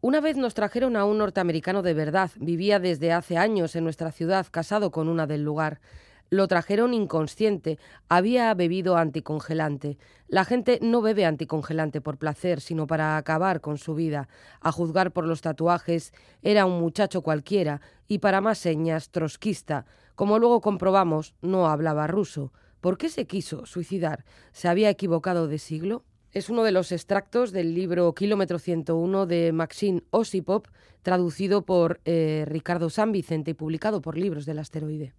Una vez nos trajeron a un norteamericano de verdad. Vivía desde hace años en nuestra ciudad, casado con una del lugar. Lo trajeron inconsciente, había bebido anticongelante. La gente no bebe anticongelante por placer, sino para acabar con su vida. A juzgar por los tatuajes, era un muchacho cualquiera y para más señas, trotskista. Como luego comprobamos, no hablaba ruso. ¿Por qué se quiso suicidar? ¿Se había equivocado de siglo? Es uno de los extractos del libro Kilómetro 101 de Maxine Osipov, traducido por eh, Ricardo San Vicente y publicado por Libros del Asteroide.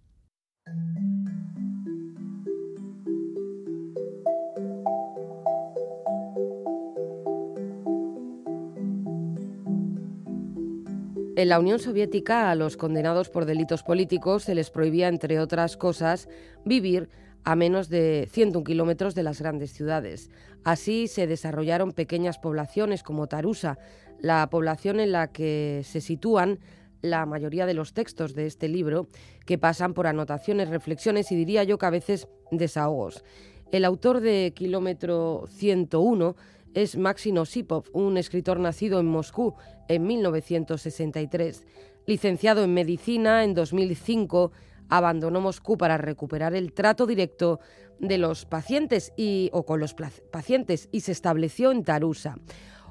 En la Unión Soviética a los condenados por delitos políticos se les prohibía, entre otras cosas, vivir a menos de 101 kilómetros de las grandes ciudades. Así se desarrollaron pequeñas poblaciones como Tarusa, la población en la que se sitúan la mayoría de los textos de este libro, que pasan por anotaciones, reflexiones y diría yo que a veces desahogos. El autor de Kilómetro 101 es Maxim Osipov, un escritor nacido en Moscú en 1963. Licenciado en medicina en 2005, abandonó Moscú para recuperar el trato directo de los pacientes y, o con los pacientes y se estableció en Tarusa.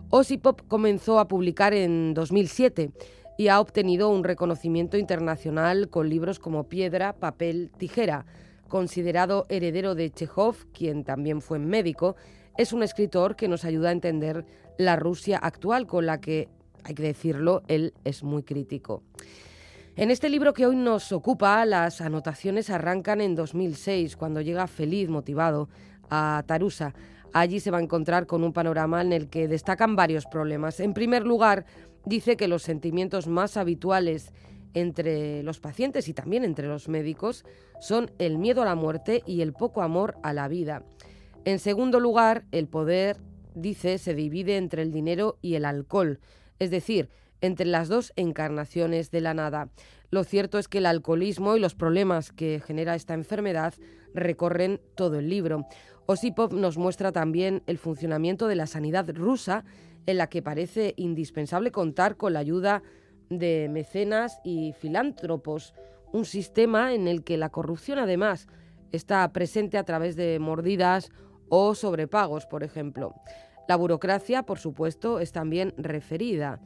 Osipov comenzó a publicar en 2007 y ha obtenido un reconocimiento internacional con libros como Piedra, Papel, Tijera. Considerado heredero de Chekhov, quien también fue médico, es un escritor que nos ayuda a entender la Rusia actual, con la que, hay que decirlo, él es muy crítico. En este libro que hoy nos ocupa, las anotaciones arrancan en 2006, cuando llega feliz, motivado, a Tarusa. Allí se va a encontrar con un panorama en el que destacan varios problemas. En primer lugar, dice que los sentimientos más habituales entre los pacientes y también entre los médicos son el miedo a la muerte y el poco amor a la vida. En segundo lugar, el poder, dice, se divide entre el dinero y el alcohol, es decir, entre las dos encarnaciones de la nada. Lo cierto es que el alcoholismo y los problemas que genera esta enfermedad recorren todo el libro. Osipov nos muestra también el funcionamiento de la sanidad rusa, en la que parece indispensable contar con la ayuda de mecenas y filántropos, un sistema en el que la corrupción además está presente a través de mordidas o sobrepagos, por ejemplo. La burocracia, por supuesto, es también referida.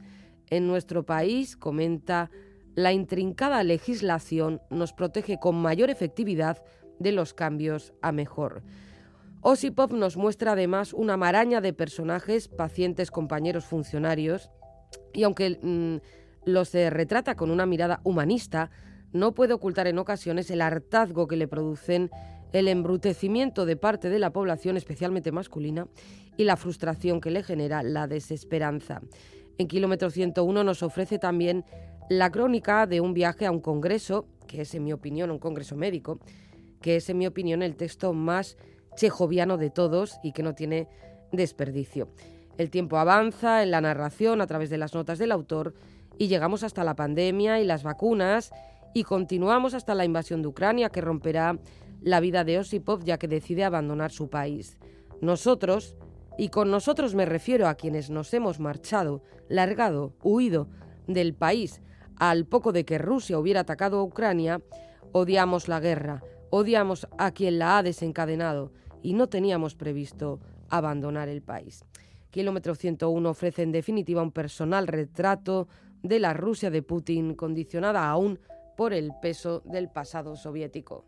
En nuestro país, comenta, la intrincada legislación nos protege con mayor efectividad de los cambios a mejor. Osipov nos muestra además una maraña de personajes, pacientes, compañeros, funcionarios, y aunque mm, los retrata con una mirada humanista, no puede ocultar en ocasiones el hartazgo que le producen el embrutecimiento de parte de la población, especialmente masculina, y la frustración que le genera la desesperanza. En Kilómetro 101 nos ofrece también la crónica de un viaje a un congreso, que es en mi opinión un congreso médico, que es en mi opinión el texto más chejoviano de todos y que no tiene desperdicio. El tiempo avanza en la narración a través de las notas del autor y llegamos hasta la pandemia y las vacunas y continuamos hasta la invasión de Ucrania que romperá la vida de Osipov ya que decide abandonar su país. Nosotros, y con nosotros me refiero a quienes nos hemos marchado, largado, huido del país al poco de que Rusia hubiera atacado a Ucrania, odiamos la guerra, odiamos a quien la ha desencadenado y no teníamos previsto abandonar el país. Kilómetro 101 ofrece en definitiva un personal retrato de la Rusia de Putin condicionada aún por el peso del pasado soviético.